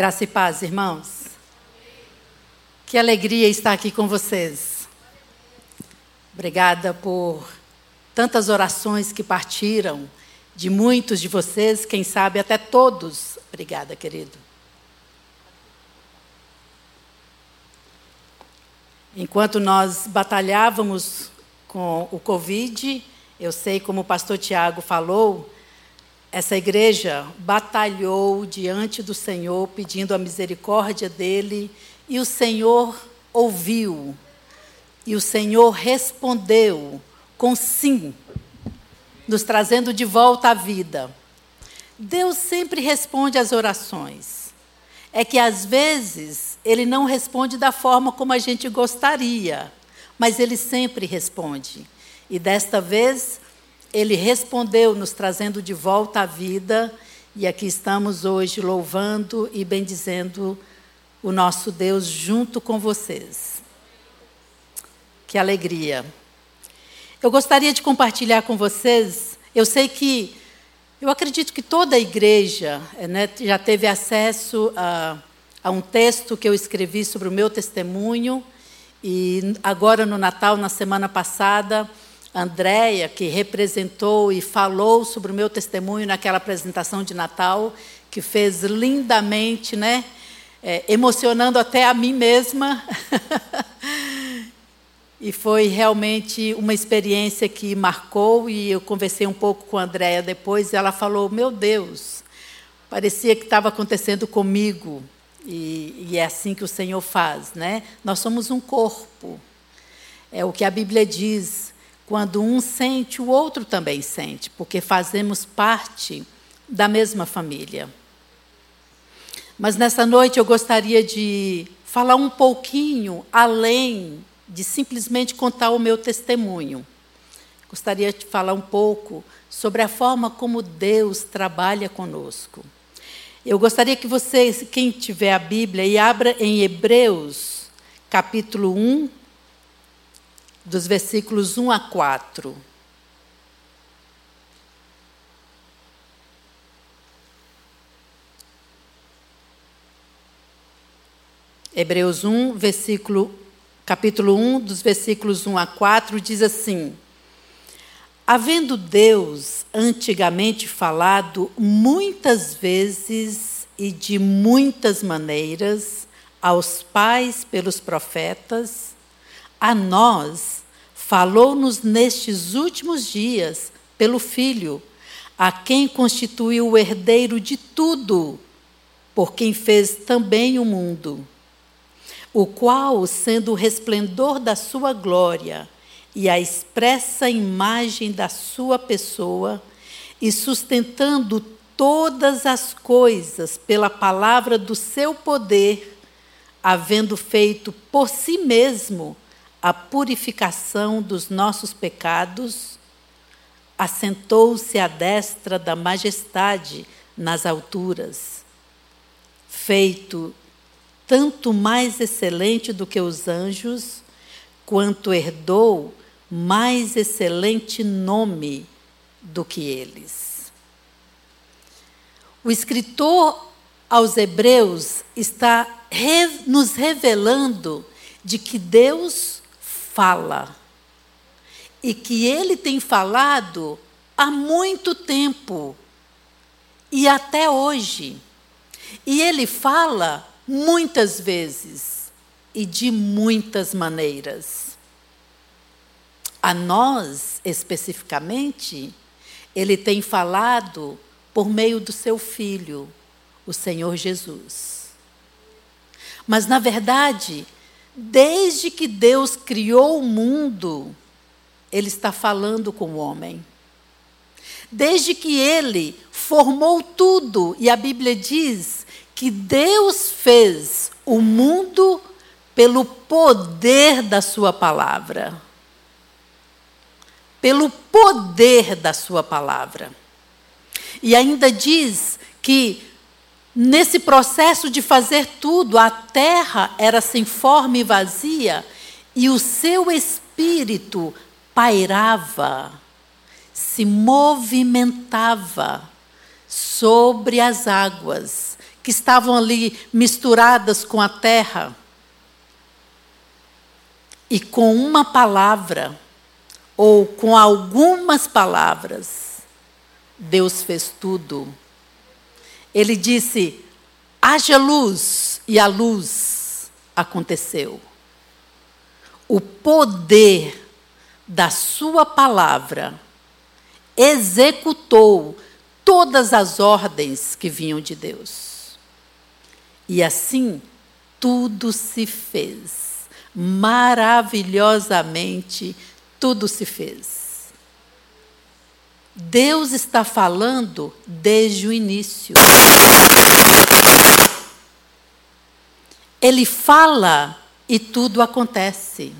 Graça e paz, irmãos. Que alegria estar aqui com vocês. Obrigada por tantas orações que partiram de muitos de vocês, quem sabe até todos. Obrigada, querido. Enquanto nós batalhávamos com o Covid, eu sei como o pastor Tiago falou, essa igreja batalhou diante do Senhor, pedindo a misericórdia dele, e o Senhor ouviu. E o Senhor respondeu com sim, nos trazendo de volta à vida. Deus sempre responde às orações. É que às vezes ele não responde da forma como a gente gostaria, mas ele sempre responde. E desta vez ele respondeu, nos trazendo de volta à vida, e aqui estamos hoje louvando e bendizendo o nosso Deus junto com vocês. Que alegria. Eu gostaria de compartilhar com vocês, eu sei que, eu acredito que toda a igreja né, já teve acesso a, a um texto que eu escrevi sobre o meu testemunho, e agora no Natal, na semana passada, Andréia, que representou e falou sobre o meu testemunho naquela apresentação de Natal, que fez lindamente, né? É, emocionando até a mim mesma. e foi realmente uma experiência que marcou, e eu conversei um pouco com a Andréia depois, e ela falou: Meu Deus, parecia que estava acontecendo comigo. E, e é assim que o Senhor faz, né? Nós somos um corpo. É o que a Bíblia diz quando um sente, o outro também sente, porque fazemos parte da mesma família. Mas nessa noite eu gostaria de falar um pouquinho além de simplesmente contar o meu testemunho. Gostaria de falar um pouco sobre a forma como Deus trabalha conosco. Eu gostaria que vocês, quem tiver a Bíblia, e abra em Hebreus, capítulo 1, dos versículos 1 a 4. Hebreus 1, versículo, capítulo 1, dos versículos 1 a 4, diz assim: Havendo Deus antigamente falado muitas vezes e de muitas maneiras aos pais pelos profetas, a nós falou-nos nestes últimos dias pelo Filho, a quem constituiu o herdeiro de tudo, por quem fez também o mundo, o qual, sendo o resplendor da sua glória e a expressa imagem da sua pessoa, e sustentando todas as coisas pela palavra do seu poder, havendo feito por si mesmo a purificação dos nossos pecados, assentou-se à destra da majestade nas alturas, feito tanto mais excelente do que os anjos, quanto herdou mais excelente nome do que eles. O escritor aos Hebreus está nos revelando de que Deus fala. E que ele tem falado há muito tempo e até hoje. E ele fala muitas vezes e de muitas maneiras. A nós, especificamente, ele tem falado por meio do seu filho, o Senhor Jesus. Mas, na verdade, Desde que Deus criou o mundo, Ele está falando com o homem. Desde que Ele formou tudo, e a Bíblia diz que Deus fez o mundo pelo poder da Sua palavra. Pelo poder da Sua palavra. E ainda diz que Nesse processo de fazer tudo, a terra era sem forma e vazia, e o seu espírito pairava, se movimentava sobre as águas que estavam ali misturadas com a terra. E com uma palavra, ou com algumas palavras, Deus fez tudo. Ele disse: haja luz, e a luz aconteceu. O poder da Sua palavra executou todas as ordens que vinham de Deus. E assim, tudo se fez. Maravilhosamente, tudo se fez. Deus está falando desde o início. Ele fala e tudo acontece.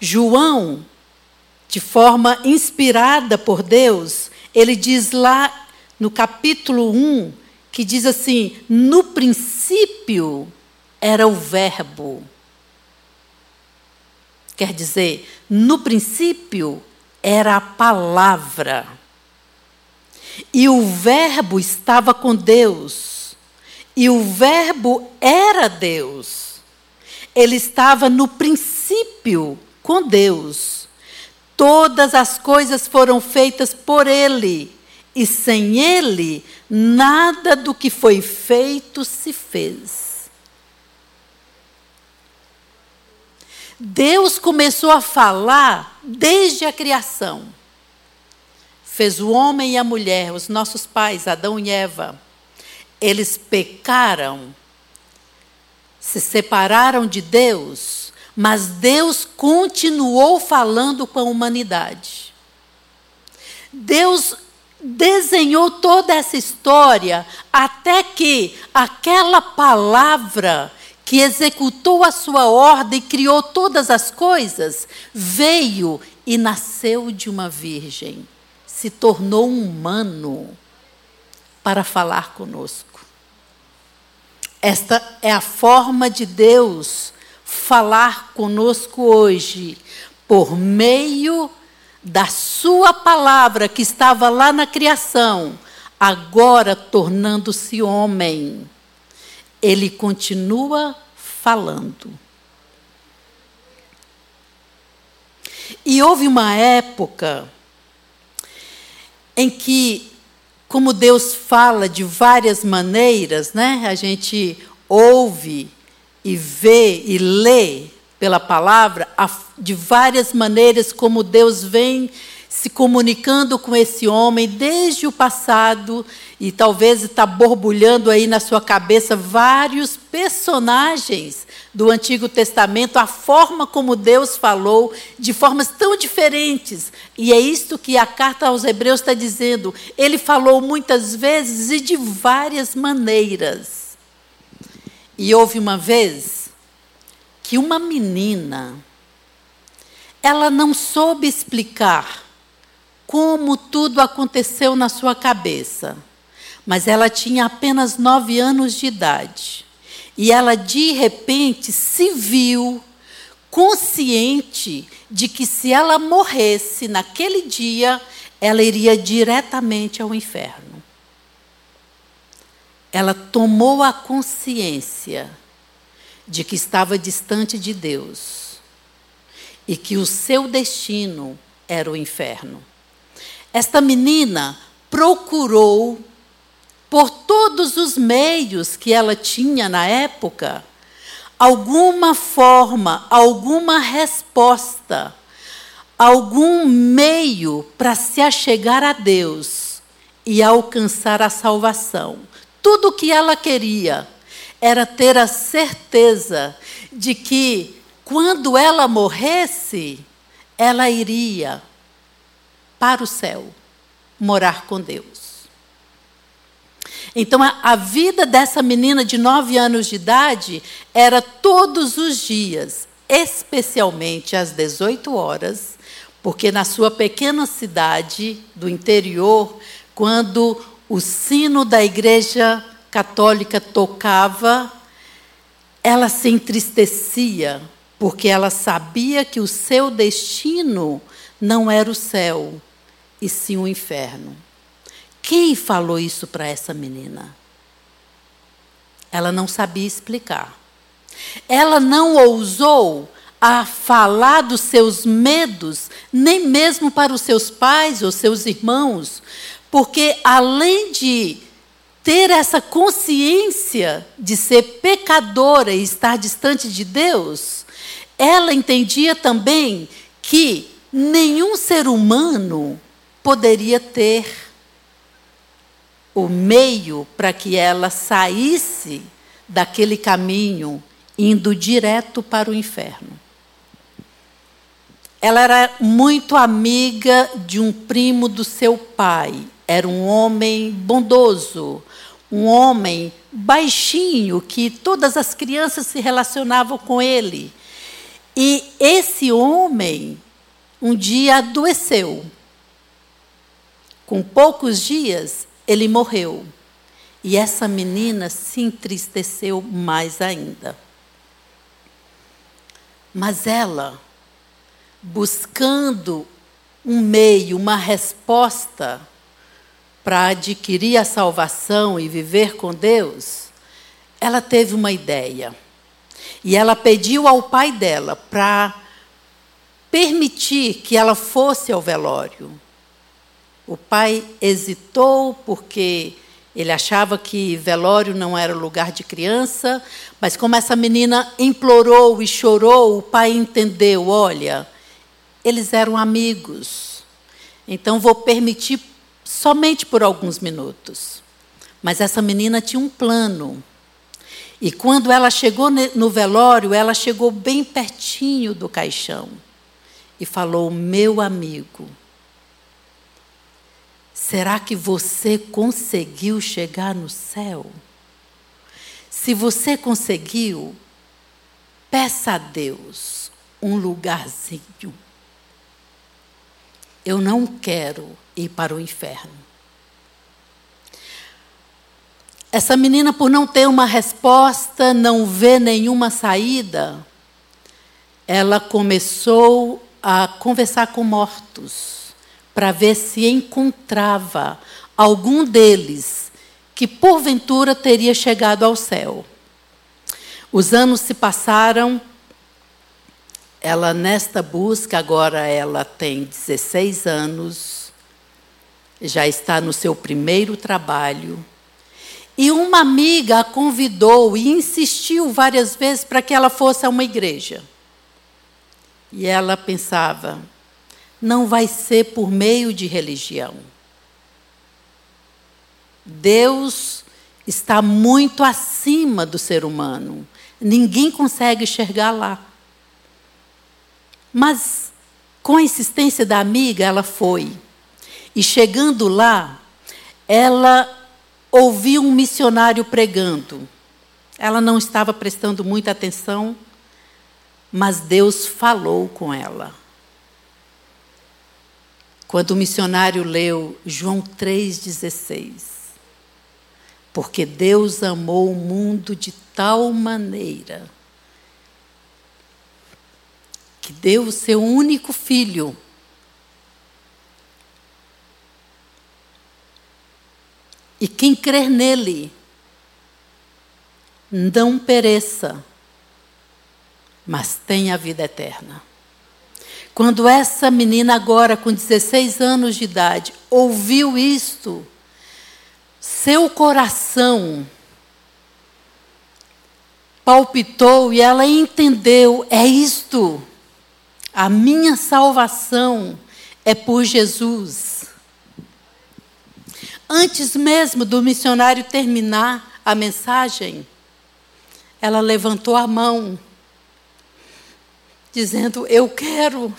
João de forma inspirada por Deus, ele diz lá no capítulo 1, que diz assim: no princípio era o Verbo. Quer dizer, no princípio era a palavra. E o Verbo estava com Deus. E o Verbo era Deus. Ele estava no princípio com Deus. Todas as coisas foram feitas por Ele, e sem Ele, nada do que foi feito se fez. Deus começou a falar desde a criação. Fez o homem e a mulher, os nossos pais, Adão e Eva. Eles pecaram, se separaram de Deus mas Deus continuou falando com a humanidade. Deus desenhou toda essa história até que aquela palavra que executou a sua ordem e criou todas as coisas veio e nasceu de uma virgem, se tornou um humano para falar conosco. Esta é a forma de Deus falar conosco hoje por meio da Sua palavra que estava lá na criação, agora tornando-se homem. Ele continua falando. E houve uma época em que, como Deus fala de várias maneiras, né? A gente ouve e vê e lê pela palavra de várias maneiras como Deus vem se comunicando com esse homem desde o passado e talvez está borbulhando aí na sua cabeça vários personagens do Antigo Testamento, a forma como Deus falou de formas tão diferentes. E é isto que a carta aos Hebreus está dizendo. Ele falou muitas vezes e de várias maneiras. E houve uma vez que uma menina, ela não soube explicar como tudo aconteceu na sua cabeça, mas ela tinha apenas nove anos de idade. E ela, de repente, se viu consciente de que se ela morresse naquele dia, ela iria diretamente ao inferno ela tomou a consciência de que estava distante de Deus e que o seu destino era o inferno. Esta menina procurou, por todos os meios que ela tinha na época, alguma forma, alguma resposta, algum meio para se achegar a Deus e alcançar a salvação. Tudo o que ela queria era ter a certeza de que, quando ela morresse, ela iria para o céu morar com Deus. Então, a, a, vida dessa menina de nove anos de idade era todos os dias, especialmente às 18 horas, porque na sua pequena cidade do interior, quando o sino da igreja católica tocava, ela se entristecia, porque ela sabia que o seu destino não era o céu, e sim o inferno. Quem falou isso para essa menina? Ela não sabia explicar. Ela não ousou a falar dos seus medos, nem mesmo para os seus pais ou seus irmãos, porque além de ter essa consciência de ser pecadora e estar distante de Deus, ela entendia também que nenhum ser humano poderia ter o meio para que ela saísse daquele caminho indo direto para o inferno. Ela era muito amiga de um primo do seu pai. Era um homem bondoso, um homem baixinho, que todas as crianças se relacionavam com ele. E esse homem, um dia adoeceu. Com poucos dias, ele morreu. E essa menina se entristeceu mais ainda. Mas ela, buscando um meio, uma resposta para adquirir a salvação e viver com Deus, ela teve uma ideia. E ela pediu ao pai dela para permitir que ela fosse ao velório. O pai hesitou porque ele achava que velório não era lugar de criança, mas como essa menina implorou e chorou, o pai entendeu: olha, eles eram amigos, então vou permitir somente por alguns minutos. Mas essa menina tinha um plano. E quando ela chegou no velório, ela chegou bem pertinho do caixão e falou: Meu amigo, Será que você conseguiu chegar no céu? Se você conseguiu, peça a Deus um lugarzinho. Eu não quero ir para o inferno. Essa menina, por não ter uma resposta, não ver nenhuma saída, ela começou a conversar com mortos para ver se encontrava algum deles que porventura teria chegado ao céu. Os anos se passaram, ela nesta busca, agora ela tem 16 anos, já está no seu primeiro trabalho. E uma amiga a convidou e insistiu várias vezes para que ela fosse a uma igreja. E ela pensava: não vai ser por meio de religião. Deus está muito acima do ser humano. Ninguém consegue enxergar lá. Mas, com a insistência da amiga, ela foi. E chegando lá, ela ouviu um missionário pregando. Ela não estava prestando muita atenção, mas Deus falou com ela. Quando o missionário leu João 3,16, porque Deus amou o mundo de tal maneira que deu o seu único filho. E quem crer nele não pereça, mas tenha a vida eterna. Quando essa menina, agora com 16 anos de idade, ouviu isto, seu coração palpitou e ela entendeu: é isto, a minha salvação é por Jesus. Antes mesmo do missionário terminar a mensagem, ela levantou a mão dizendo: Eu quero.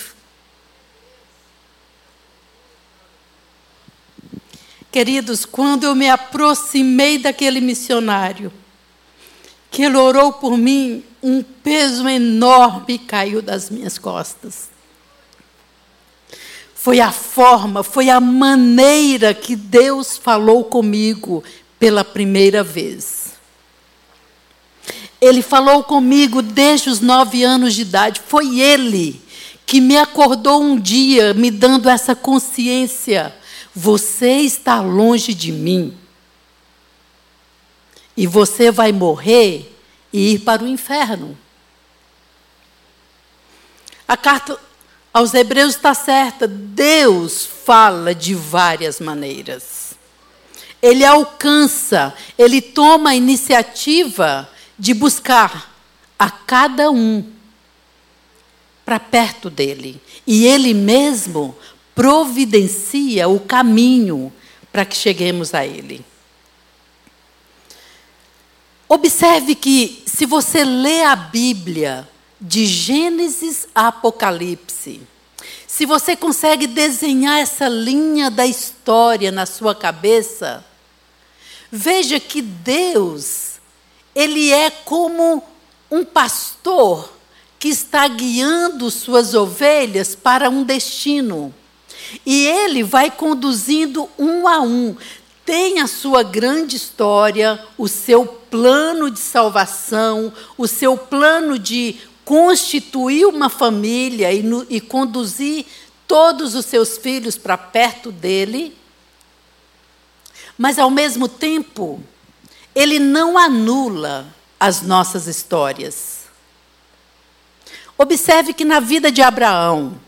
Queridos, quando eu me aproximei daquele missionário, que ele orou por mim, um peso enorme caiu das minhas costas. Foi a forma, foi a maneira que Deus falou comigo pela primeira vez. Ele falou comigo desde os nove anos de idade. Foi ele que me acordou um dia, me dando essa consciência. Você está longe de mim. E você vai morrer e ir para o inferno. A carta aos Hebreus está certa. Deus fala de várias maneiras. Ele alcança, ele toma a iniciativa de buscar a cada um para perto dele. E ele mesmo providencia o caminho para que cheguemos a ele. Observe que, se você lê a Bíblia, de Gênesis a Apocalipse, se você consegue desenhar essa linha da história na sua cabeça, veja que Deus, ele é como um pastor que está guiando suas ovelhas para um destino. E ele vai conduzindo um a um. Tem a sua grande história, o seu plano de salvação, o seu plano de constituir uma família e, no, e conduzir todos os seus filhos para perto dele. Mas, ao mesmo tempo, ele não anula as nossas histórias. Observe que na vida de Abraão,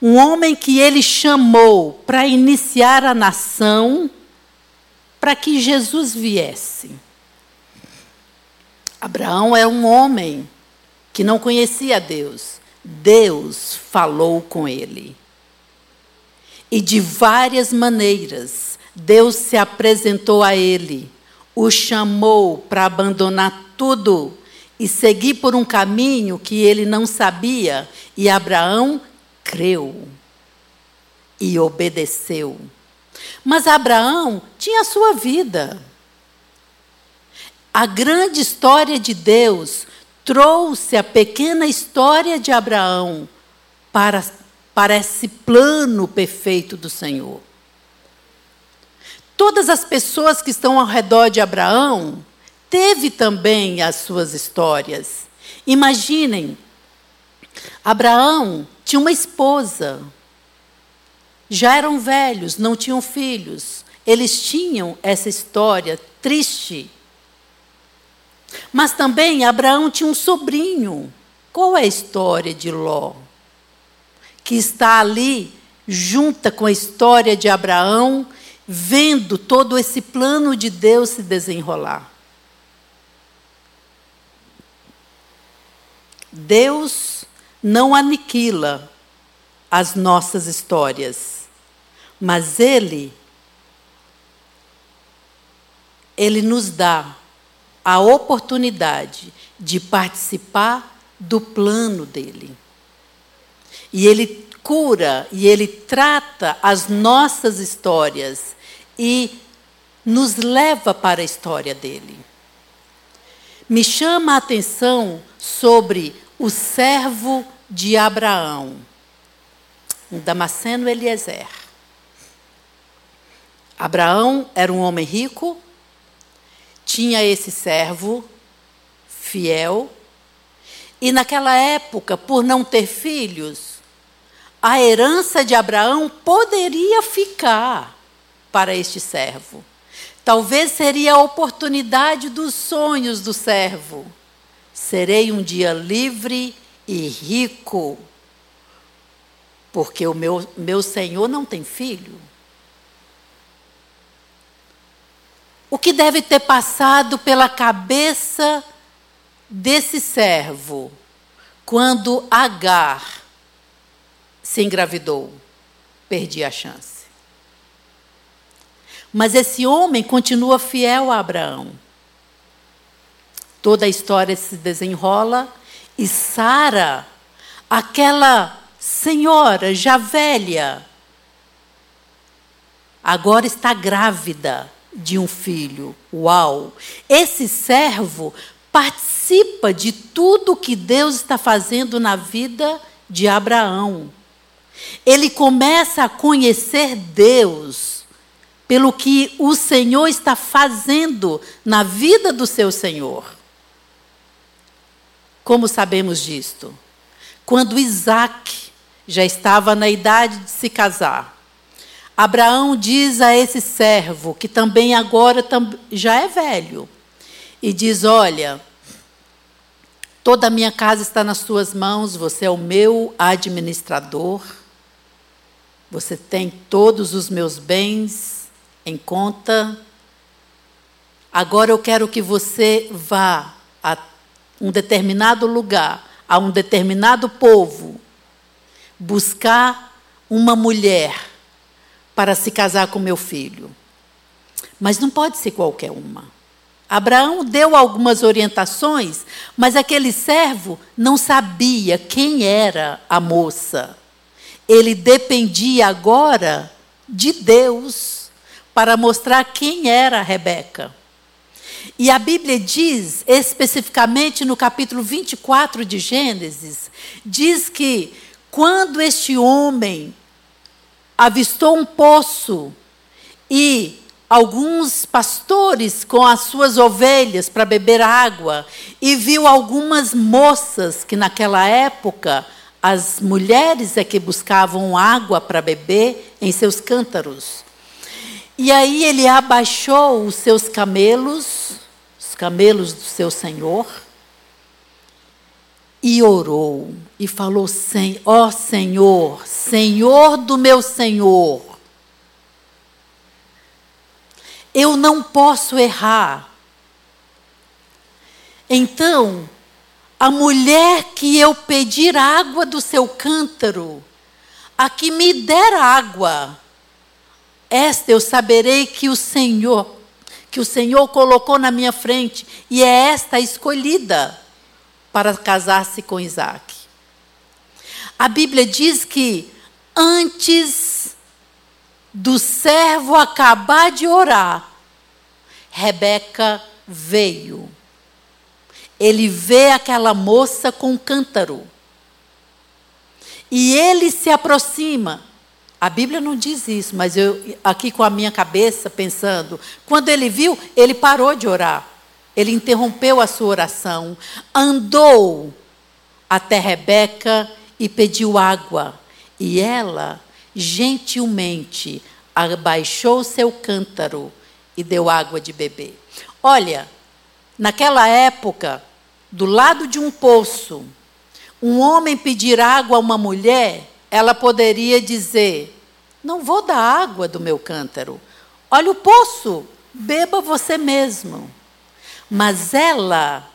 um homem que ele chamou para iniciar a nação, para que Jesus viesse. Abraão é um homem que não conhecia Deus. Deus falou com ele. E de várias maneiras, Deus se apresentou a ele, o chamou para abandonar tudo e seguir por um caminho que ele não sabia, e Abraão creu e obedeceu. Mas Abraão tinha a sua vida. A grande história de Deus trouxe a pequena história de Abraão para, para esse plano perfeito do Senhor. Todas as pessoas que estão ao redor de Abraão teve também as suas histórias. Imaginem, Abraão tinha uma esposa. Já eram velhos, não tinham filhos. Eles tinham essa história triste mas também Abraão tinha um sobrinho. Qual é a história de Ló? Que está ali, junta com a história de Abraão, vendo todo esse plano de Deus se desenrolar. Deus não aniquila as nossas histórias, mas Ele, Ele nos dá a oportunidade de participar do plano dele. E ele cura e ele trata as nossas histórias e nos leva para a história dele. Me chama a atenção sobre o servo de Abraão, Damasceno Eliezer. Abraão era um homem rico, tinha esse servo fiel, e naquela época, por não ter filhos, a herança de Abraão poderia ficar para este servo. Talvez seria a oportunidade dos sonhos do servo. Serei um dia livre e rico, porque o meu, meu senhor não tem filho. o que deve ter passado pela cabeça desse servo quando Agar se engravidou? Perdi a chance. Mas esse homem continua fiel a Abraão. Toda a história se desenrola e Sara, aquela senhora já velha, agora está grávida de um filho. Uau! Esse servo participa de tudo que Deus está fazendo na vida de Abraão. Ele começa a conhecer Deus pelo que o Senhor está fazendo na vida do seu Senhor. Como sabemos disto? Quando Isaac já estava na idade de se casar, Abraão diz a esse servo, que também agora já é velho, e diz: Olha, toda a minha casa está nas tuas mãos, você é o meu administrador, você tem todos os meus bens em conta. Agora eu quero que você vá a um determinado lugar, a um determinado povo, buscar uma mulher para se casar com meu filho. Mas não pode ser qualquer uma. Abraão deu algumas orientações, mas aquele servo não sabia quem era a moça. Ele dependia agora de Deus para mostrar quem era Rebeca. E a Bíblia diz, especificamente no capítulo 24 de Gênesis, diz que quando este homem avistou um poço e alguns pastores com as suas ovelhas para beber água e viu algumas moças que naquela época as mulheres é que buscavam água para beber em seus cântaros. E aí ele abaixou os seus camelos, os camelos do seu senhor, e orou e falou: Ó Senhor, Senhor do meu Senhor, eu não posso errar. Então, a mulher que eu pedir água do seu cântaro, a que me der água, esta eu saberei que o Senhor, que o Senhor colocou na minha frente, e é esta escolhida para casar-se com Isaac. A Bíblia diz que antes do servo acabar de orar, Rebeca veio. Ele vê aquela moça com um cântaro. E ele se aproxima. A Bíblia não diz isso, mas eu aqui com a minha cabeça pensando, quando ele viu, ele parou de orar. Ele interrompeu a sua oração, andou até Rebeca e pediu água. E ela, gentilmente, abaixou seu cântaro e deu água de beber. Olha, naquela época, do lado de um poço, um homem pedir água a uma mulher, ela poderia dizer: Não vou dar água do meu cântaro. Olha o poço, beba você mesmo. Mas ela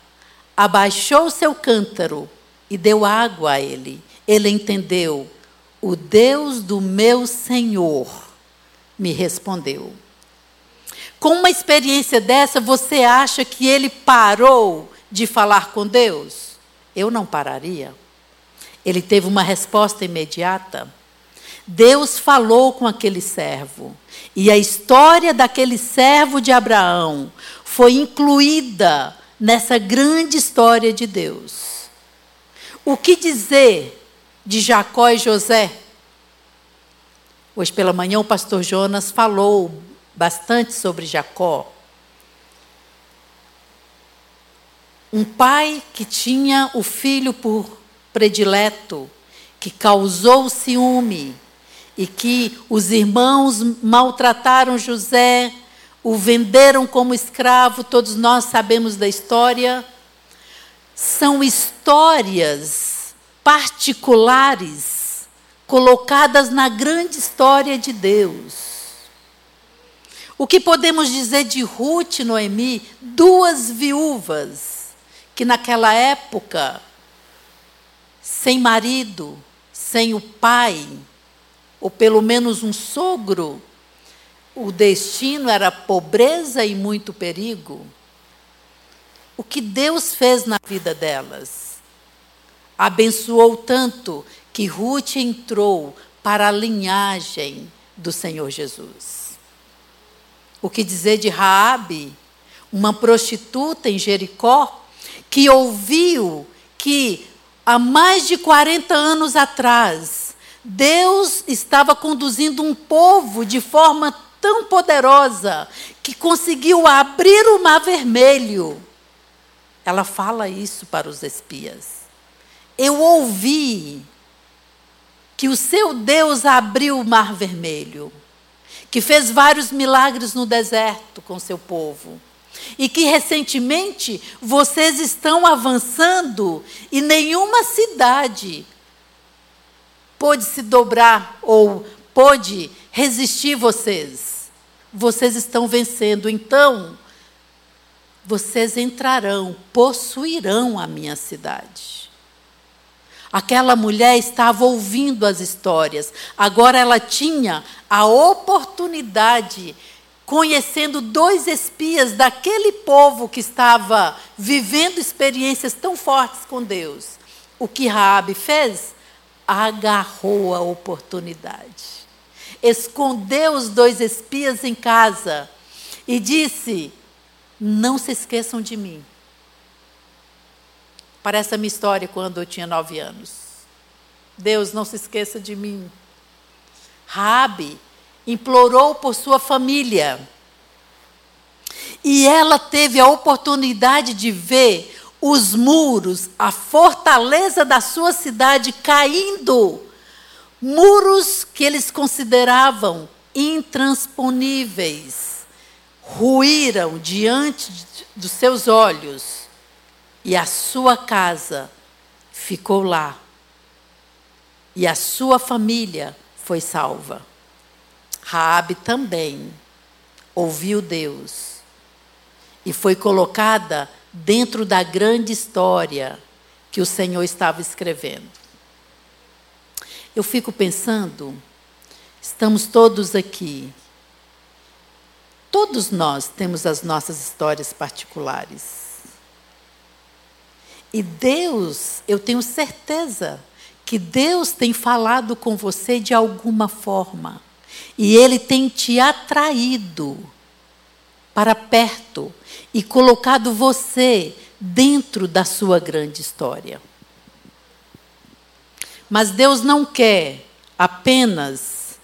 abaixou seu cântaro e deu água a ele. Ele entendeu: o Deus do meu Senhor me respondeu. Com uma experiência dessa, você acha que ele parou de falar com Deus? Eu não pararia. Ele teve uma resposta imediata. Deus falou com aquele servo. E a história daquele servo de Abraão foi incluída nessa grande história de Deus. O que dizer de Jacó e José? Hoje pela manhã o pastor Jonas falou bastante sobre Jacó. Um pai que tinha o filho por predileto, que causou ciúme e que os irmãos maltrataram José, o venderam como escravo, todos nós sabemos da história. São histórias particulares colocadas na grande história de Deus. O que podemos dizer de Ruth e Noemi, duas viúvas que naquela época, sem marido, sem o pai, ou pelo menos um sogro, o destino era pobreza e muito perigo. O que Deus fez na vida delas? Abençoou tanto que Ruth entrou para a linhagem do Senhor Jesus. O que dizer de Raabe, uma prostituta em Jericó, que ouviu que há mais de 40 anos atrás Deus estava conduzindo um povo de forma tão poderosa que conseguiu abrir o mar vermelho. Ela fala isso para os espias. Eu ouvi que o seu Deus abriu o mar vermelho. Que fez vários milagres no deserto com seu povo. E que recentemente vocês estão avançando e nenhuma cidade pôde se dobrar ou pôde resistir vocês. Vocês estão vencendo, então vocês entrarão, possuirão a minha cidade. Aquela mulher estava ouvindo as histórias, agora ela tinha a oportunidade, conhecendo dois espias daquele povo que estava vivendo experiências tão fortes com Deus. O que Raabe fez? agarrou a oportunidade. Escondeu os dois espias em casa e disse: Não se esqueçam de mim. Parece a minha história quando eu tinha nove anos. Deus, não se esqueça de mim. Rabi implorou por sua família. E ela teve a oportunidade de ver os muros, a fortaleza da sua cidade caindo. Muros que eles consideravam intransponíveis ruíram diante dos seus olhos e a sua casa ficou lá. E a sua família foi salva. Raabe também ouviu Deus e foi colocada dentro da grande história que o Senhor estava escrevendo. Eu fico pensando, estamos todos aqui. Todos nós temos as nossas histórias particulares. E Deus, eu tenho certeza que Deus tem falado com você de alguma forma. E Ele tem te atraído para perto e colocado você dentro da sua grande história. Mas Deus não quer apenas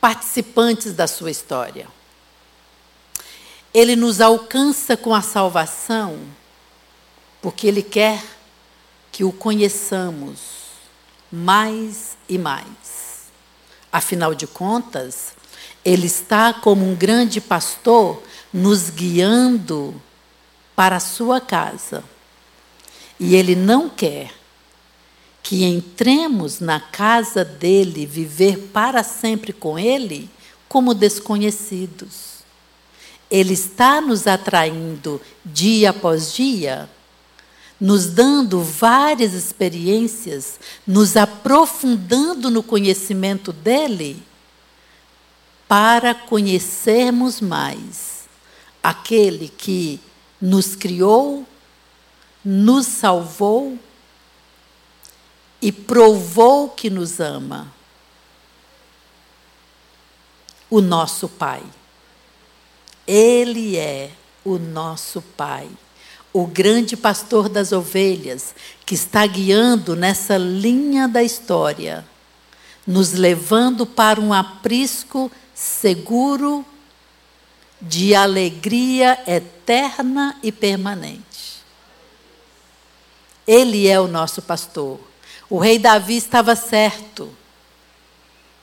participantes da sua história. Ele nos alcança com a salvação porque Ele quer que o conheçamos mais e mais. Afinal de contas, ele está como um grande pastor nos guiando para a sua casa. E ele não quer que entremos na casa dele, viver para sempre com ele, como desconhecidos. Ele está nos atraindo dia após dia, nos dando várias experiências, nos aprofundando no conhecimento dele para conhecermos mais aquele que nos criou, nos salvou e provou que nos ama. O nosso Pai. Ele é o nosso Pai, o grande pastor das ovelhas, que está guiando nessa linha da história, nos levando para um aprisco seguro, de alegria eterna e permanente. Ele é o nosso pastor. O rei Davi estava certo.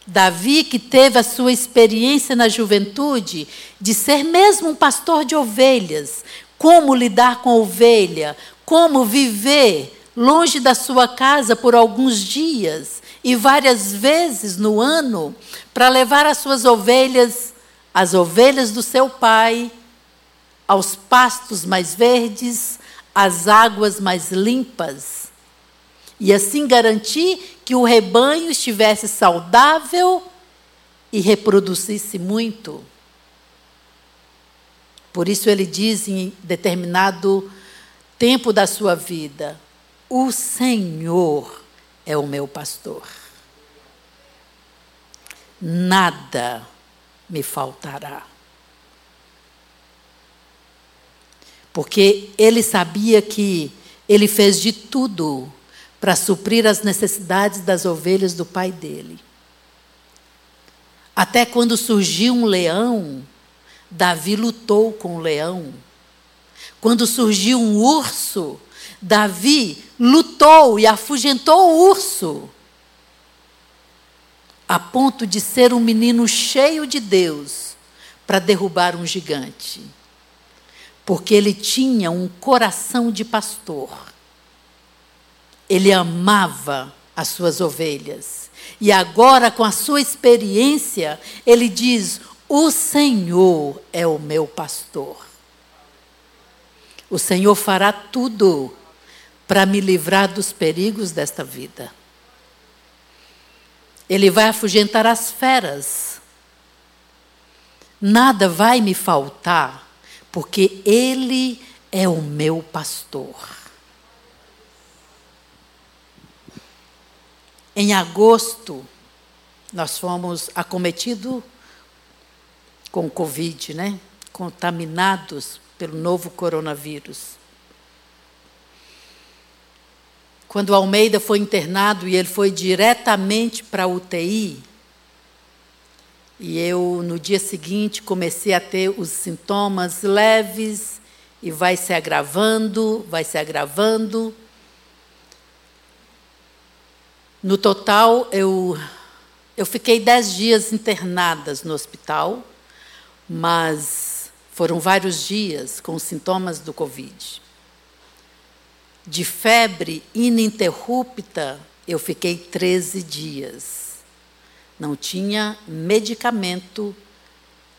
Davi, que teve a sua experiência na juventude de ser mesmo um pastor de ovelhas, como lidar com ovelha, como viver longe da sua casa por alguns dias e várias vezes no ano para levar as suas ovelhas, as ovelhas do seu pai, aos pastos mais verdes, às águas mais limpas. E assim garantir que o rebanho estivesse saudável e reproduzisse muito. Por isso ele diz em determinado tempo da sua vida: O Senhor é o meu pastor. Nada me faltará. Porque ele sabia que ele fez de tudo para suprir as necessidades das ovelhas do pai dele. Até quando surgiu um leão, Davi lutou com o leão. Quando surgiu um urso, Davi lutou e afugentou o urso. a ponto de ser um menino cheio de Deus para derrubar um gigante. Porque ele tinha um coração de pastor. Ele amava as suas ovelhas. E agora, com a sua experiência, ele diz: O Senhor é o meu pastor. O Senhor fará tudo para me livrar dos perigos desta vida. Ele vai afugentar as feras. Nada vai me faltar, porque Ele é o meu pastor. Em agosto, nós fomos acometidos com Covid, né? Contaminados pelo novo coronavírus. Quando Almeida foi internado e ele foi diretamente para a UTI, e eu no dia seguinte comecei a ter os sintomas leves e vai se agravando, vai se agravando. No total, eu, eu fiquei dez dias internadas no hospital, mas foram vários dias com sintomas do Covid. De febre ininterrupta, eu fiquei 13 dias. Não tinha medicamento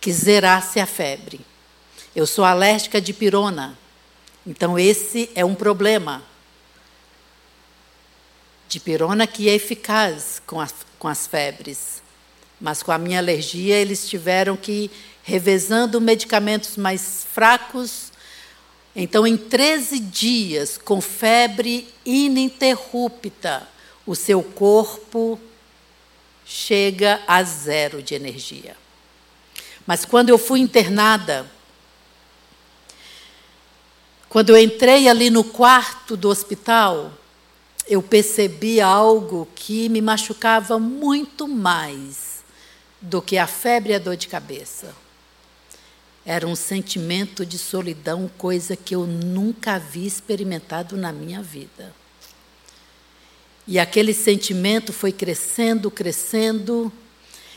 que zerasse a febre. Eu sou alérgica de pirona, então esse é um problema. De pirona que é eficaz com, com as febres. Mas com a minha alergia, eles tiveram que revezando medicamentos mais fracos. Então, em 13 dias, com febre ininterrupta, o seu corpo chega a zero de energia. Mas quando eu fui internada, quando eu entrei ali no quarto do hospital, eu percebi algo que me machucava muito mais do que a febre e a dor de cabeça. Era um sentimento de solidão, coisa que eu nunca havia experimentado na minha vida. E aquele sentimento foi crescendo, crescendo.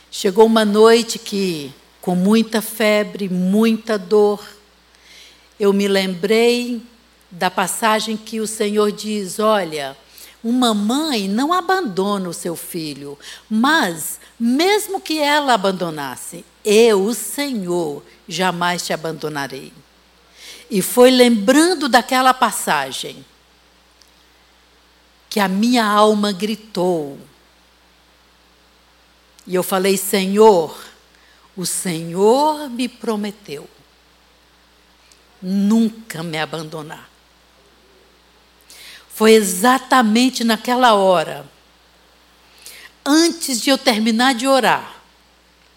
Chegou uma noite que, com muita febre, muita dor, eu me lembrei da passagem que o Senhor diz: Olha, uma mãe não abandona o seu filho, mas, mesmo que ela abandonasse, eu, o Senhor, jamais te abandonarei. E foi lembrando daquela passagem que a minha alma gritou. E eu falei: Senhor, o Senhor me prometeu nunca me abandonar. Foi exatamente naquela hora, antes de eu terminar de orar,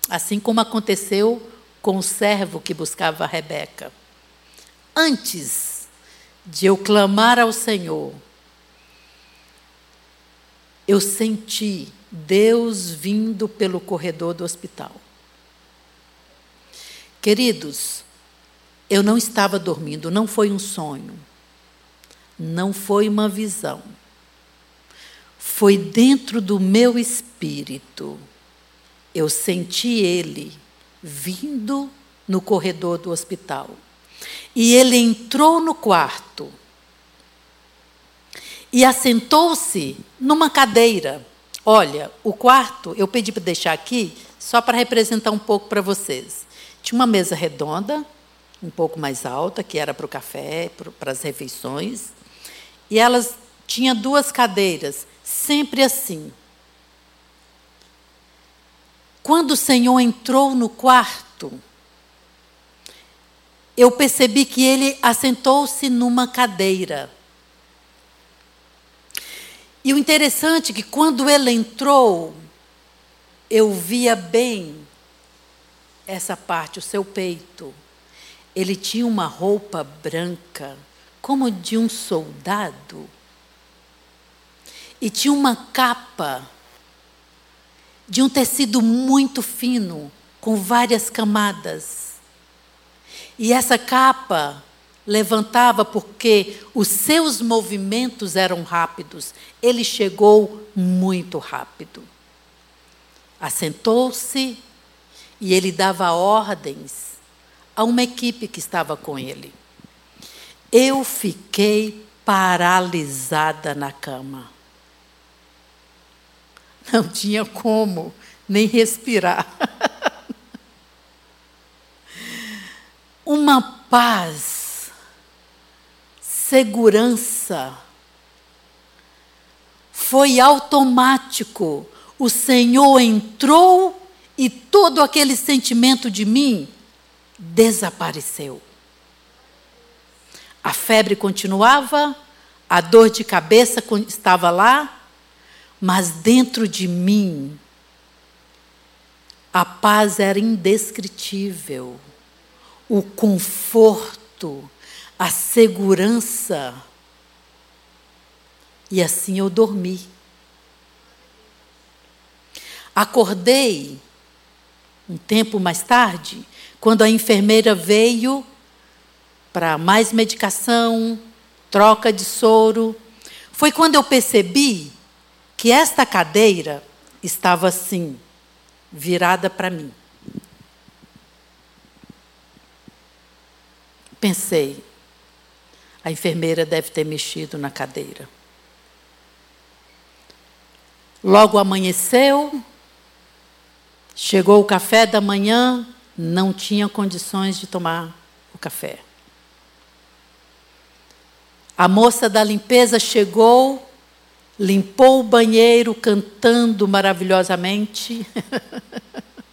assim como aconteceu com o servo que buscava a Rebeca. Antes de eu clamar ao Senhor, eu senti Deus vindo pelo corredor do hospital. Queridos, eu não estava dormindo, não foi um sonho, não foi uma visão. Foi dentro do meu espírito. Eu senti ele vindo no corredor do hospital. E ele entrou no quarto e assentou-se numa cadeira. Olha, o quarto eu pedi para deixar aqui só para representar um pouco para vocês. Tinha uma mesa redonda, um pouco mais alta, que era para o café, para as refeições, e elas tinha duas cadeiras, sempre assim, quando o Senhor entrou no quarto, eu percebi que ele assentou-se numa cadeira. E o interessante é que quando ele entrou, eu via bem essa parte, o seu peito. Ele tinha uma roupa branca, como de um soldado. E tinha uma capa de um tecido muito fino, com várias camadas. E essa capa levantava porque os seus movimentos eram rápidos. Ele chegou muito rápido. Assentou-se e ele dava ordens a uma equipe que estava com ele. Eu fiquei paralisada na cama. Não tinha como nem respirar. Uma paz, segurança. Foi automático. O Senhor entrou e todo aquele sentimento de mim desapareceu. A febre continuava, a dor de cabeça estava lá, mas dentro de mim a paz era indescritível, o conforto, a segurança. E assim eu dormi. Acordei um tempo mais tarde, quando a enfermeira veio para mais medicação, troca de soro, foi quando eu percebi que esta cadeira estava assim, virada para mim. Pensei, a enfermeira deve ter mexido na cadeira. Logo amanheceu, Chegou o café da manhã, não tinha condições de tomar o café. A moça da limpeza chegou, limpou o banheiro cantando maravilhosamente.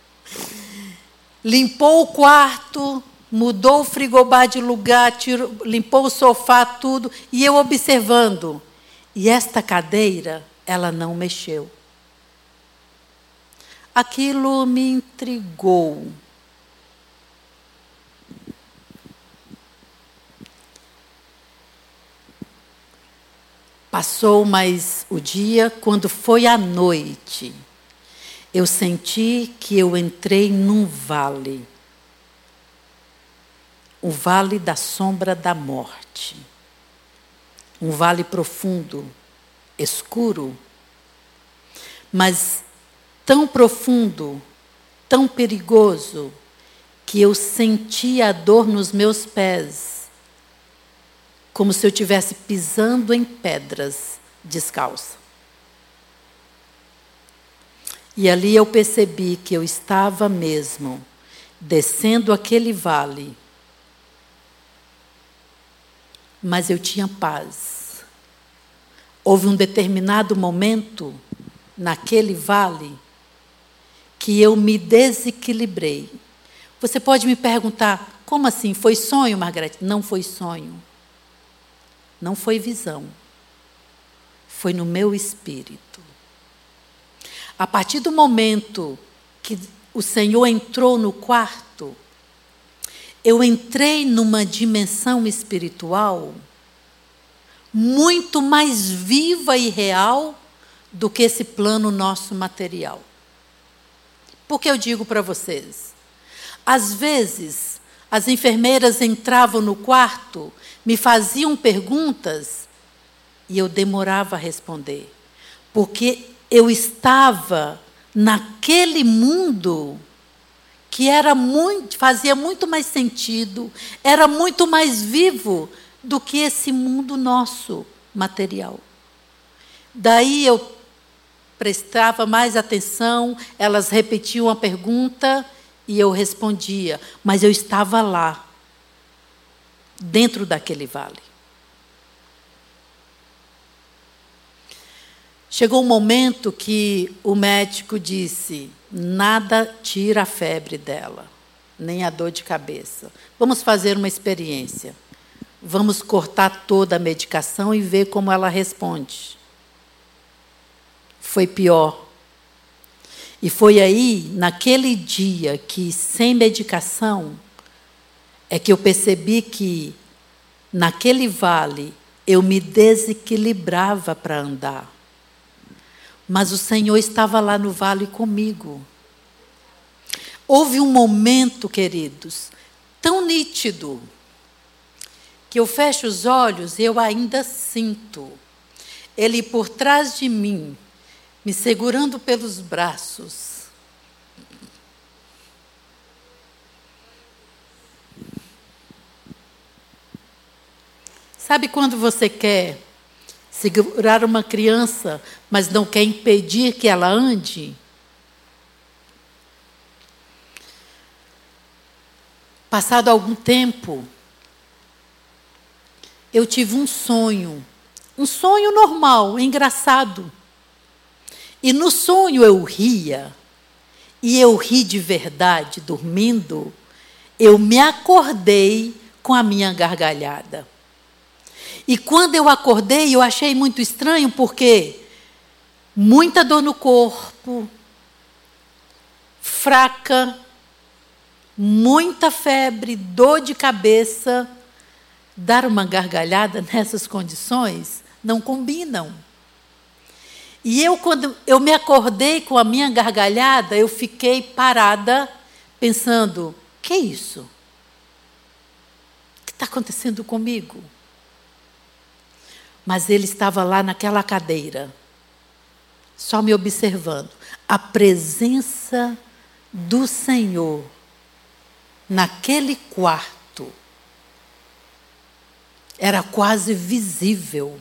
limpou o quarto, mudou o frigobar de lugar, tirou, limpou o sofá, tudo, e eu observando. E esta cadeira, ela não mexeu. Aquilo me intrigou. Passou mais o dia, quando foi a noite, eu senti que eu entrei num vale o vale da sombra da morte. Um vale profundo, escuro, mas tão profundo, tão perigoso, que eu sentia a dor nos meus pés, como se eu estivesse pisando em pedras descalça. E ali eu percebi que eu estava mesmo descendo aquele vale, mas eu tinha paz. Houve um determinado momento naquele vale que eu me desequilibrei. Você pode me perguntar, como assim? Foi sonho, Margarete? Não foi sonho. Não foi visão. Foi no meu espírito. A partir do momento que o Senhor entrou no quarto, eu entrei numa dimensão espiritual muito mais viva e real do que esse plano nosso material. Por que eu digo para vocês? Às vezes, as enfermeiras entravam no quarto, me faziam perguntas e eu demorava a responder, porque eu estava naquele mundo que era muito, fazia muito mais sentido, era muito mais vivo do que esse mundo nosso material. Daí eu prestava mais atenção, elas repetiam a pergunta e eu respondia, mas eu estava lá, dentro daquele vale. Chegou um momento que o médico disse: nada tira a febre dela, nem a dor de cabeça. Vamos fazer uma experiência. Vamos cortar toda a medicação e ver como ela responde foi pior. E foi aí, naquele dia, que sem medicação, é que eu percebi que naquele vale eu me desequilibrava para andar. Mas o Senhor estava lá no vale comigo. Houve um momento, queridos, tão nítido, que eu fecho os olhos e eu ainda sinto Ele por trás de mim, me segurando pelos braços, Sabe quando você quer segurar uma criança, mas não quer impedir que ela ande? Passado algum tempo, eu tive um sonho, um sonho normal, engraçado. E no sonho eu ria, e eu ri de verdade, dormindo. Eu me acordei com a minha gargalhada. E quando eu acordei, eu achei muito estranho, porque muita dor no corpo, fraca, muita febre, dor de cabeça, dar uma gargalhada nessas condições não combinam. E eu, quando eu me acordei com a minha gargalhada, eu fiquei parada, pensando: que é isso? O que está acontecendo comigo? Mas ele estava lá naquela cadeira, só me observando. A presença do Senhor naquele quarto era quase visível.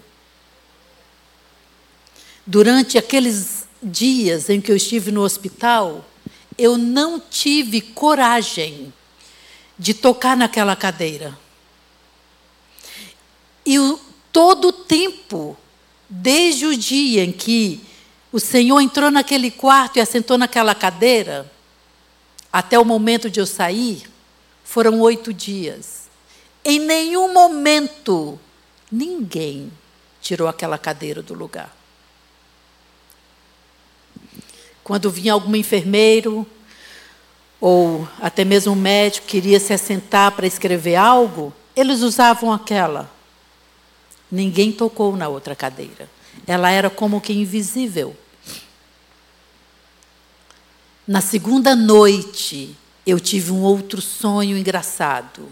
Durante aqueles dias em que eu estive no hospital, eu não tive coragem de tocar naquela cadeira. E o, todo o tempo, desde o dia em que o Senhor entrou naquele quarto e assentou naquela cadeira, até o momento de eu sair, foram oito dias. Em nenhum momento, ninguém tirou aquela cadeira do lugar. Quando vinha algum enfermeiro, ou até mesmo um médico queria se assentar para escrever algo, eles usavam aquela. Ninguém tocou na outra cadeira. Ela era como que invisível. Na segunda noite, eu tive um outro sonho engraçado.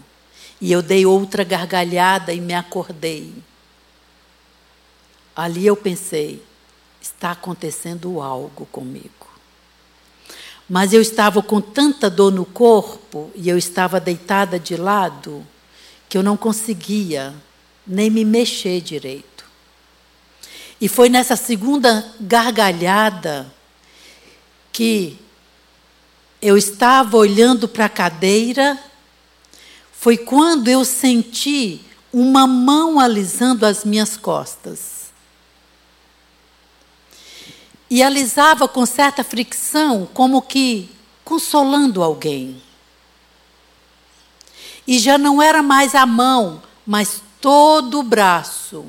E eu dei outra gargalhada e me acordei. Ali eu pensei: está acontecendo algo comigo. Mas eu estava com tanta dor no corpo e eu estava deitada de lado que eu não conseguia nem me mexer direito. E foi nessa segunda gargalhada que eu estava olhando para a cadeira, foi quando eu senti uma mão alisando as minhas costas. E alisava com certa fricção, como que consolando alguém. E já não era mais a mão, mas todo o braço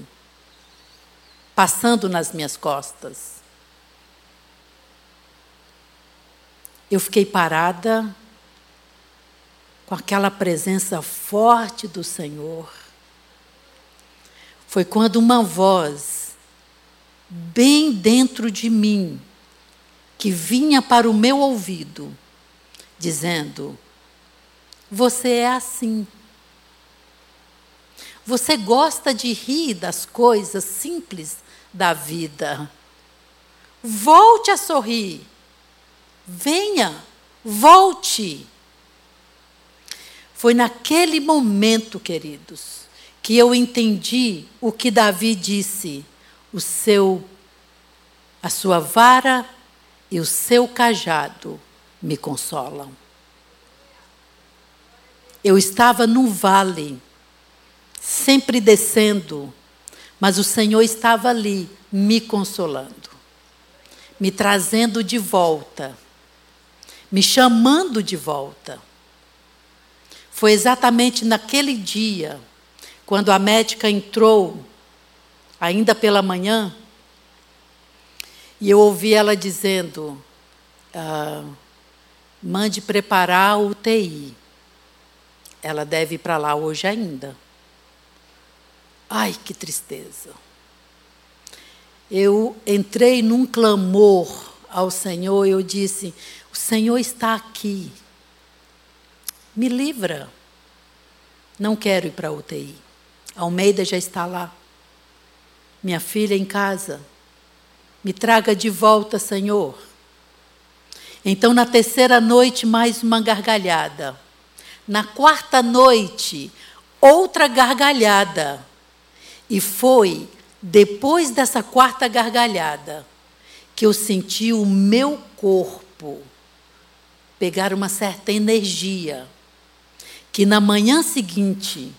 passando nas minhas costas. eu fiquei parada com aquela presença forte do Senhor. Foi quando uma voz, bem dentro de mim, que vinha para o meu ouvido, dizendo: Você é assim. Você gosta de rir das coisas simples da vida. Volte a sorrir. Venha, volte. Foi naquele momento, queridos, que eu entendi o que Davi disse: o seu a sua vara e o seu cajado me consolam. Eu estava num vale, sempre descendo, mas o Senhor estava ali me consolando, me trazendo de volta me chamando de volta. Foi exatamente naquele dia, quando a médica entrou, ainda pela manhã, e eu ouvi ela dizendo: ah, mande preparar o UTI. Ela deve ir para lá hoje ainda. Ai, que tristeza. Eu entrei num clamor ao Senhor, eu disse: o Senhor está aqui. Me livra. Não quero ir para a UTI. Almeida já está lá. Minha filha em casa. Me traga de volta, Senhor. Então, na terceira noite, mais uma gargalhada. Na quarta noite, outra gargalhada. E foi depois dessa quarta gargalhada que eu senti o meu corpo pegar uma certa energia, que na manhã seguinte,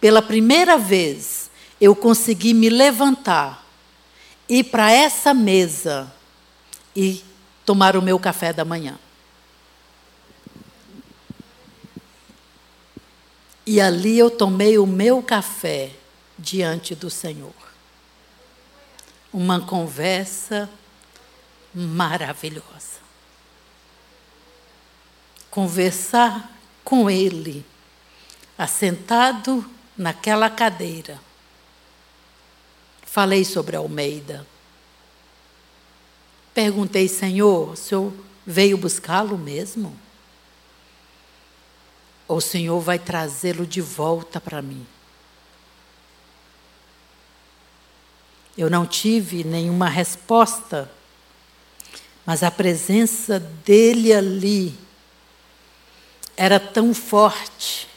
pela primeira vez, eu consegui me levantar, ir para essa mesa e tomar o meu café da manhã. E ali eu tomei o meu café diante do Senhor. Uma conversa maravilhosa. Conversar com Ele, assentado naquela cadeira. Falei sobre Almeida. Perguntei, Senhor, o senhor veio buscá-lo mesmo? Ou o Senhor vai trazê-lo de volta para mim? Eu não tive nenhuma resposta, mas a presença dele ali era tão forte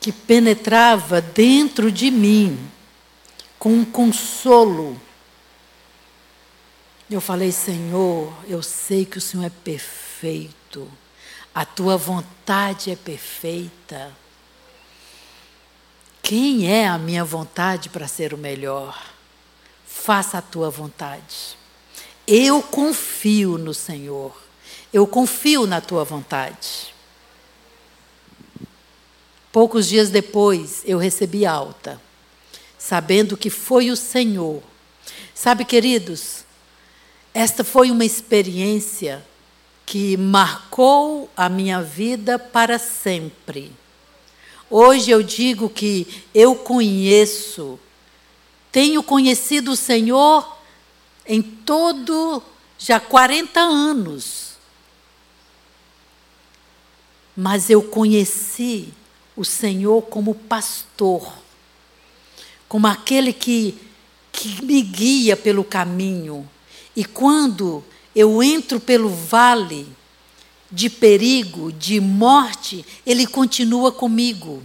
que penetrava dentro de mim com um consolo. Eu falei, Senhor, eu sei que o Senhor é perfeito, a tua vontade é perfeita. Quem é a minha vontade para ser o melhor? Faça a tua vontade. Eu confio no Senhor. Eu confio na tua vontade. Poucos dias depois, eu recebi alta, sabendo que foi o Senhor. Sabe, queridos, esta foi uma experiência que marcou a minha vida para sempre. Hoje eu digo que eu conheço, tenho conhecido o Senhor em todo já 40 anos. Mas eu conheci o Senhor como pastor, como aquele que, que me guia pelo caminho. E quando eu entro pelo vale, de perigo, de morte, Ele continua comigo.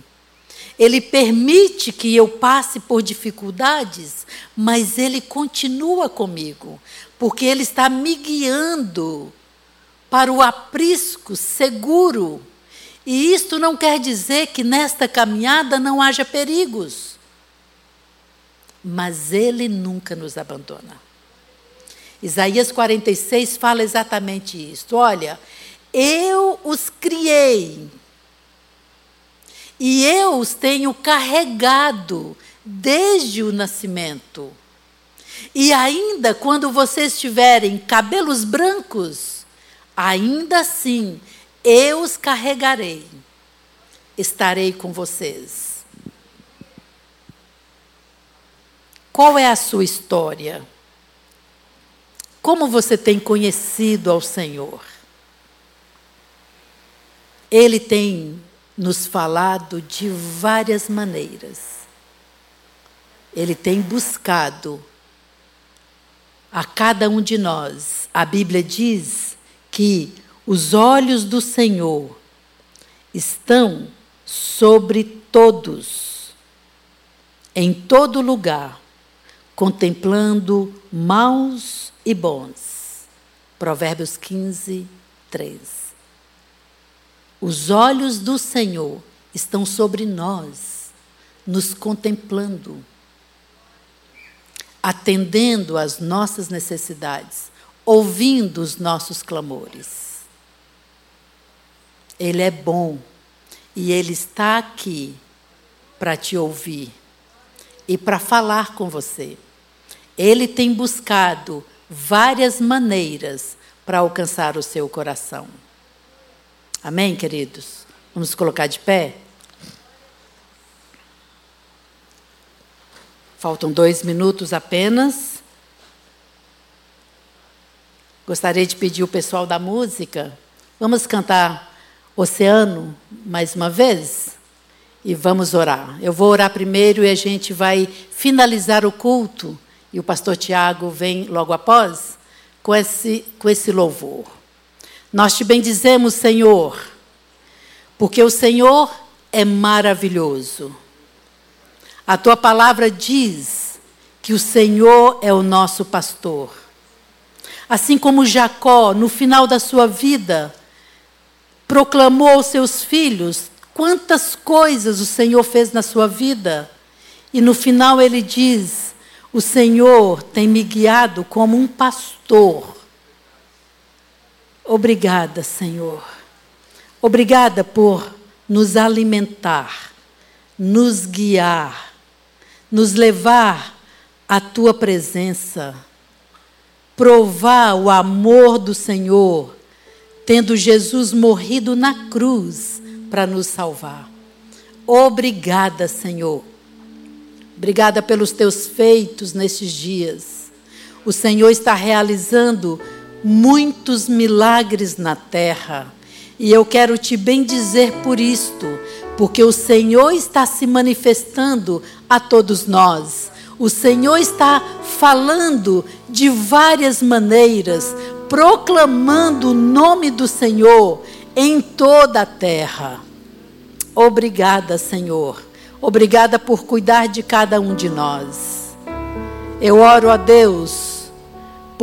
Ele permite que eu passe por dificuldades, mas Ele continua comigo, porque Ele está me guiando para o aprisco seguro. E isto não quer dizer que nesta caminhada não haja perigos, mas Ele nunca nos abandona. Isaías 46 fala exatamente isso. Olha, eu os criei. E eu os tenho carregado desde o nascimento. E ainda quando vocês tiverem cabelos brancos, ainda assim eu os carregarei. Estarei com vocês. Qual é a sua história? Como você tem conhecido ao Senhor? Ele tem nos falado de várias maneiras. Ele tem buscado a cada um de nós. A Bíblia diz que os olhos do Senhor estão sobre todos, em todo lugar, contemplando maus e bons. Provérbios 15, 3. Os olhos do Senhor estão sobre nós, nos contemplando, atendendo às nossas necessidades, ouvindo os nossos clamores. Ele é bom e Ele está aqui para te ouvir e para falar com você. Ele tem buscado várias maneiras para alcançar o seu coração. Amém, queridos? Vamos colocar de pé? Faltam dois minutos apenas. Gostaria de pedir o pessoal da música. Vamos cantar Oceano mais uma vez? E vamos orar. Eu vou orar primeiro e a gente vai finalizar o culto. E o pastor Tiago vem logo após com esse, com esse louvor. Nós te bendizemos, Senhor, porque o Senhor é maravilhoso. A tua palavra diz que o Senhor é o nosso pastor. Assim como Jacó, no final da sua vida, proclamou aos seus filhos quantas coisas o Senhor fez na sua vida. E no final ele diz: O Senhor tem me guiado como um pastor. Obrigada, Senhor. Obrigada por nos alimentar, nos guiar, nos levar à tua presença, provar o amor do Senhor, tendo Jesus morrido na cruz para nos salvar. Obrigada, Senhor. Obrigada pelos teus feitos nestes dias. O Senhor está realizando muitos milagres na terra. E eu quero te bendizer por isto, porque o Senhor está se manifestando a todos nós. O Senhor está falando de várias maneiras, proclamando o nome do Senhor em toda a terra. Obrigada, Senhor. Obrigada por cuidar de cada um de nós. Eu oro a Deus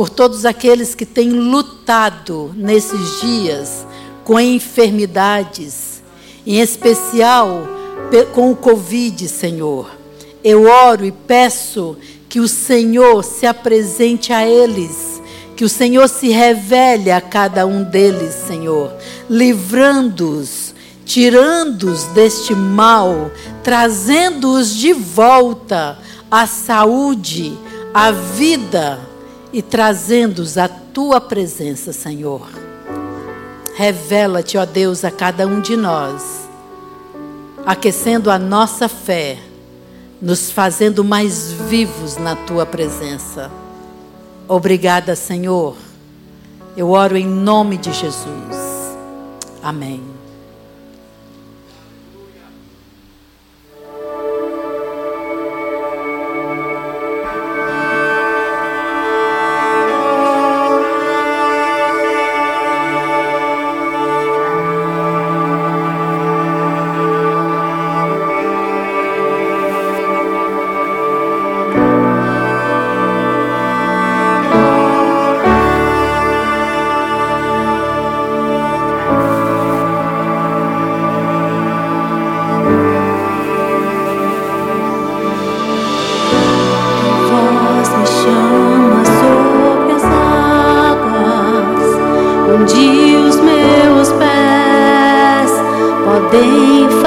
por todos aqueles que têm lutado nesses dias com enfermidades, em especial com o Covid, Senhor. Eu oro e peço que o Senhor se apresente a eles, que o Senhor se revele a cada um deles, Senhor, livrando-os, tirando-os deste mal, trazendo-os de volta à saúde, à vida e trazendo-os à tua presença, Senhor. Revela-te, ó Deus, a cada um de nós, aquecendo a nossa fé, nos fazendo mais vivos na tua presença. Obrigada, Senhor. Eu oro em nome de Jesus. Amém. onde os meus pés podem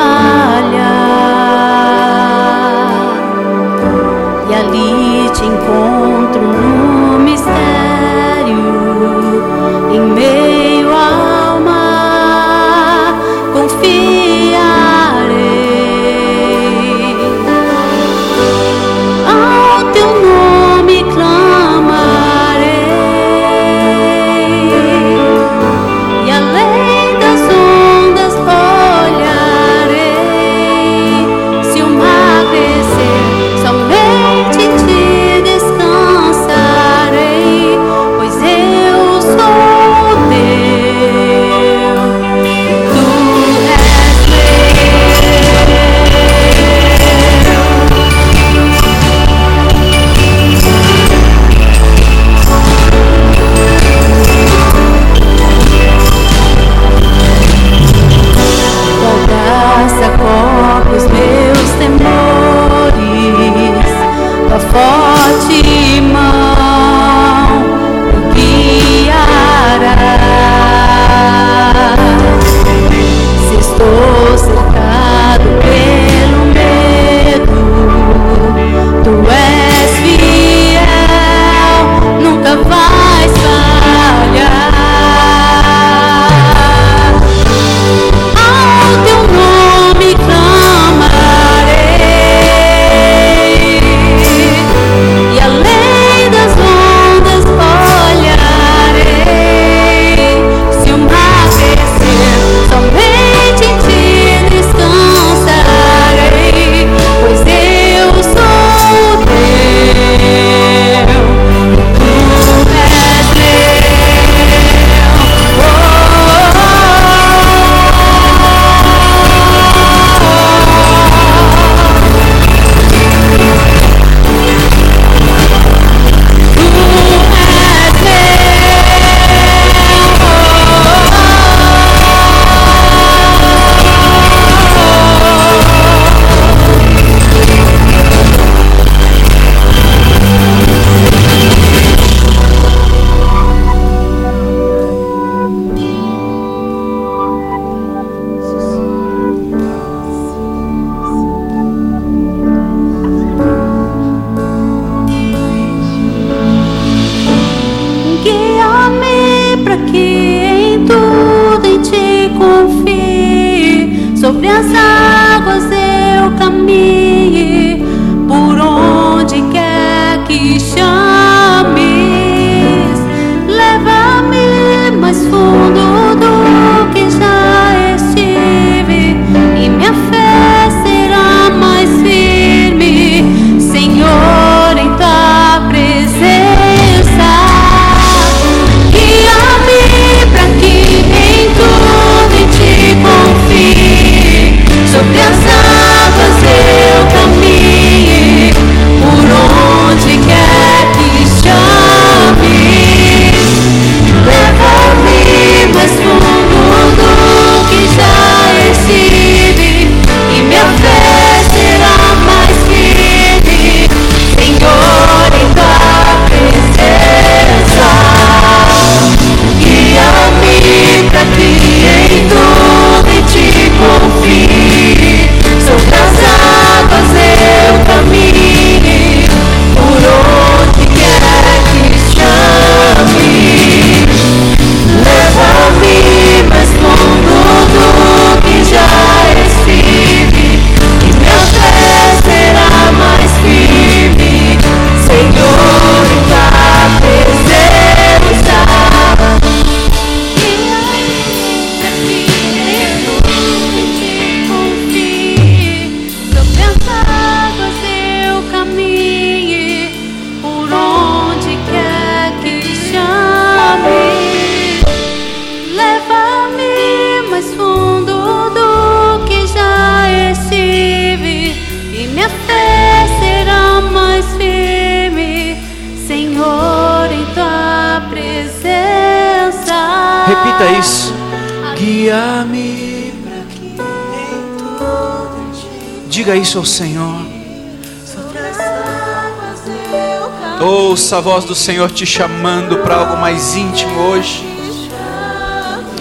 voz do Senhor te chamando para algo mais íntimo hoje.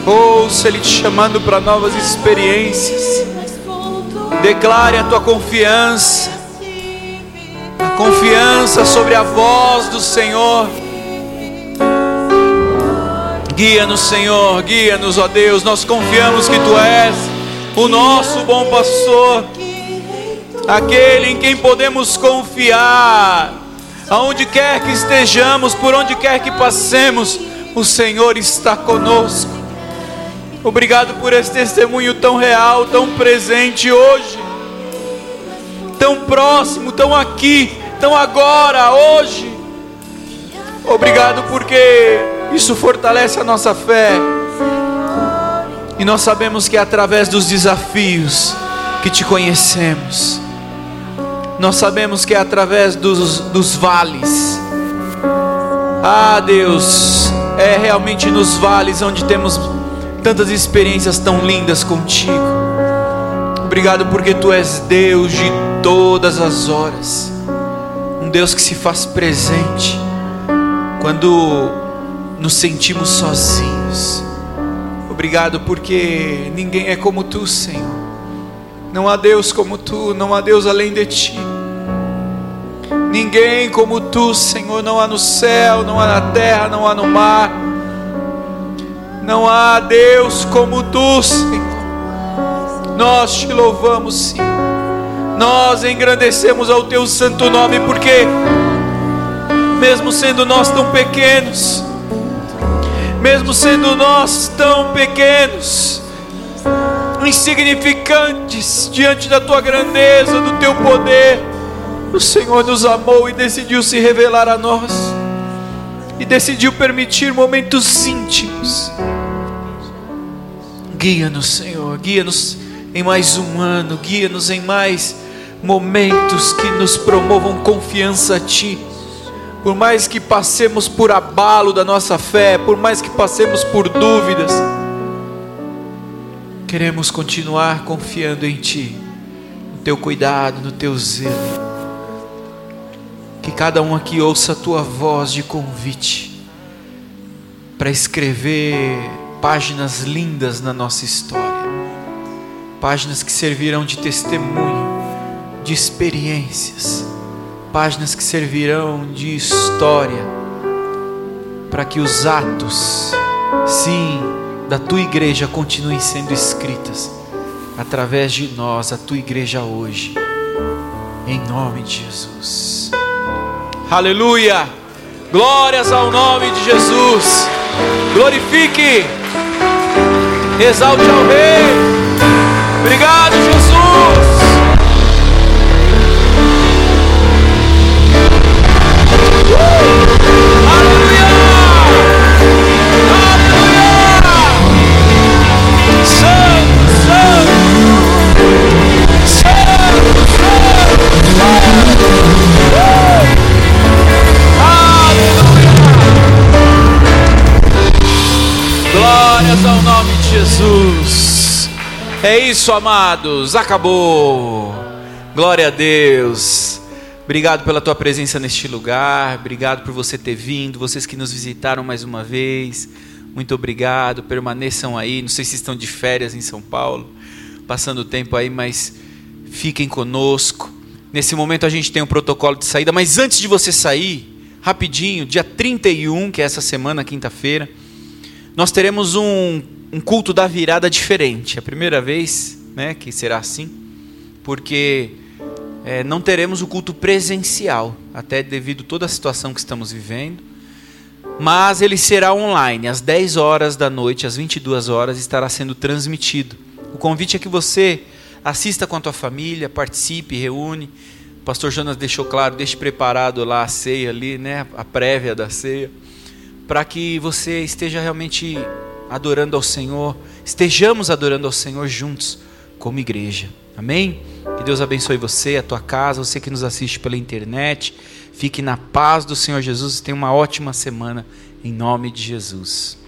Ouça Ele te chamando para novas experiências. Declare a tua confiança. A confiança sobre a voz do Senhor. Guia-nos, Senhor, guia-nos, ó Deus. Nós confiamos que Tu és o nosso bom pastor, aquele em quem podemos confiar. Aonde quer que estejamos, por onde quer que passemos, o Senhor está conosco. Obrigado por esse testemunho tão real, tão presente hoje, tão próximo, tão aqui, tão agora, hoje. Obrigado porque isso fortalece a nossa fé. E nós sabemos que é através dos desafios que te conhecemos. Nós sabemos que é através dos, dos vales. Ah, Deus, é realmente nos vales onde temos tantas experiências tão lindas contigo. Obrigado porque tu és Deus de todas as horas. Um Deus que se faz presente quando nos sentimos sozinhos. Obrigado porque ninguém é como tu, Senhor. Não há Deus como tu, não há Deus além de ti. Ninguém como tu, Senhor, não há no céu, não há na terra, não há no mar. Não há Deus como tu, Senhor. Nós te louvamos, sim. Nós engrandecemos ao teu santo nome, porque, mesmo sendo nós tão pequenos, mesmo sendo nós tão pequenos, insignificantes diante da tua grandeza, do teu poder, o Senhor nos amou e decidiu se revelar a nós, e decidiu permitir momentos íntimos. Guia-nos, Senhor, guia-nos em mais um ano, guia-nos em mais momentos que nos promovam confiança a Ti. Por mais que passemos por abalo da nossa fé, por mais que passemos por dúvidas, queremos continuar confiando em Ti, no Teu cuidado, no Teu zelo. Que cada um aqui ouça a Tua voz de convite para escrever páginas lindas na nossa história, páginas que servirão de testemunho, de experiências, páginas que servirão de história, para que os atos, sim, da tua igreja continuem sendo escritas através de nós, a tua igreja hoje, em nome de Jesus. Aleluia! Glórias ao nome de Jesus. Glorifique, exalte ao Rei. Obrigado, Jesus. Jesus. É isso, amados. Acabou. Glória a Deus. Obrigado pela tua presença neste lugar. Obrigado por você ter vindo. Vocês que nos visitaram mais uma vez. Muito obrigado. Permaneçam aí. Não sei se estão de férias em São Paulo, passando o tempo aí, mas fiquem conosco. Nesse momento a gente tem um protocolo de saída, mas antes de você sair, rapidinho, dia 31, que é essa semana, quinta-feira, nós teremos um, um culto da virada diferente. É a primeira vez né, que será assim, porque é, não teremos o culto presencial, até devido toda a situação que estamos vivendo. Mas ele será online, às 10 horas da noite, às 22 horas, estará sendo transmitido. O convite é que você assista com a tua família, participe, reúne. O pastor Jonas deixou claro, deixe preparado lá a ceia ali, né, a prévia da ceia, para que você esteja realmente adorando ao Senhor, estejamos adorando ao Senhor juntos como igreja. Amém? Que Deus abençoe você, a tua casa, você que nos assiste pela internet. Fique na paz do Senhor Jesus e tenha uma ótima semana, em nome de Jesus.